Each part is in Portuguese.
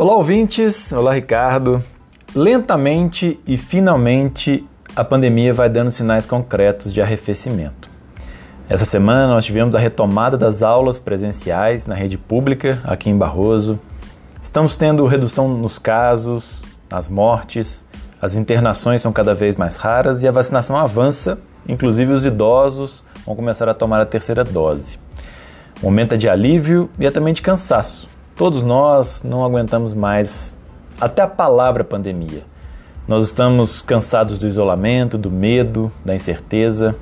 Olá, ouvintes. Olá, Ricardo. Lentamente e finalmente a pandemia vai dando sinais concretos de arrefecimento. Essa semana nós tivemos a retomada das aulas presenciais na rede pública aqui em Barroso. Estamos tendo redução nos casos, nas mortes, as internações são cada vez mais raras e a vacinação avança, inclusive os idosos vão começar a tomar a terceira dose. Momento é de alívio e é também de cansaço, Todos nós não aguentamos mais até a palavra pandemia. Nós estamos cansados do isolamento, do medo, da incerteza.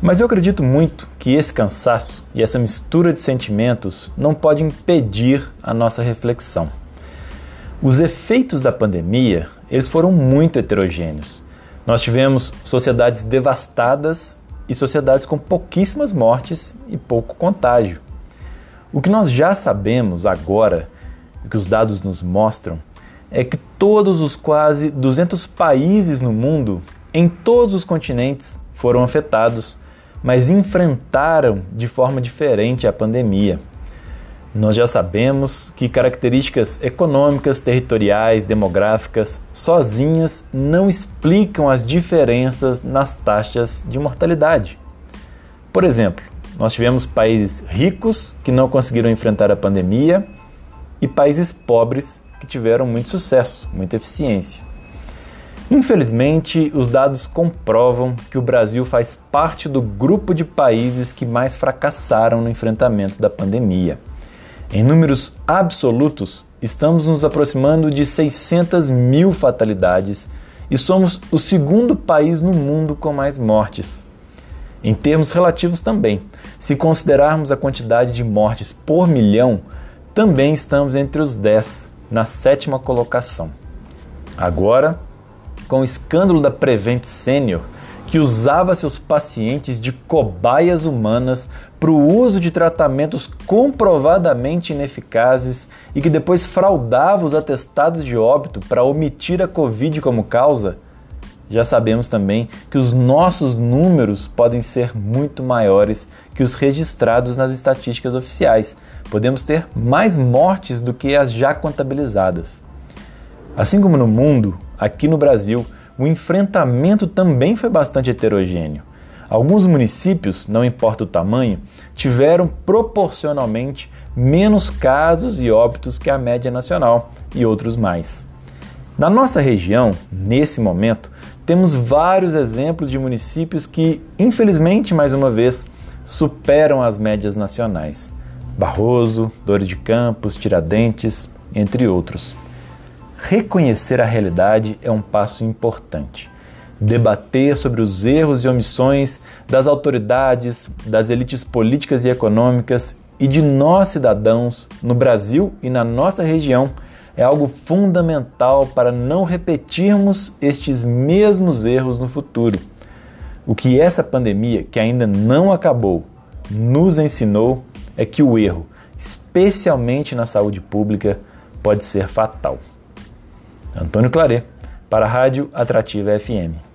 Mas eu acredito muito que esse cansaço e essa mistura de sentimentos não pode impedir a nossa reflexão. Os efeitos da pandemia, eles foram muito heterogêneos. Nós tivemos sociedades devastadas e sociedades com pouquíssimas mortes e pouco contágio. O que nós já sabemos agora, o que os dados nos mostram, é que todos os quase 200 países no mundo, em todos os continentes, foram afetados, mas enfrentaram de forma diferente a pandemia. Nós já sabemos que características econômicas, territoriais, demográficas sozinhas não explicam as diferenças nas taxas de mortalidade. Por exemplo, nós tivemos países ricos que não conseguiram enfrentar a pandemia e países pobres que tiveram muito sucesso, muita eficiência. Infelizmente, os dados comprovam que o Brasil faz parte do grupo de países que mais fracassaram no enfrentamento da pandemia. Em números absolutos, estamos nos aproximando de 600 mil fatalidades e somos o segundo país no mundo com mais mortes. Em termos relativos também, se considerarmos a quantidade de mortes por milhão, também estamos entre os 10, na sétima colocação. Agora, com o escândalo da Prevent Senior, que usava seus pacientes de cobaias humanas para o uso de tratamentos comprovadamente ineficazes e que depois fraudava os atestados de óbito para omitir a Covid como causa, já sabemos também que os nossos números podem ser muito maiores que os registrados nas estatísticas oficiais. Podemos ter mais mortes do que as já contabilizadas. Assim como no mundo, aqui no Brasil, o enfrentamento também foi bastante heterogêneo. Alguns municípios, não importa o tamanho, tiveram proporcionalmente menos casos e óbitos que a média nacional e outros mais. Na nossa região, nesse momento, temos vários exemplos de municípios que, infelizmente, mais uma vez, superam as médias nacionais. Barroso, Dores de Campos, Tiradentes, entre outros. Reconhecer a realidade é um passo importante. Debater sobre os erros e omissões das autoridades, das elites políticas e econômicas e de nós cidadãos no Brasil e na nossa região é algo fundamental para não repetirmos estes mesmos erros no futuro. O que essa pandemia, que ainda não acabou, nos ensinou é que o erro, especialmente na saúde pública, pode ser fatal. Antônio Claret, para a Rádio Atrativa FM.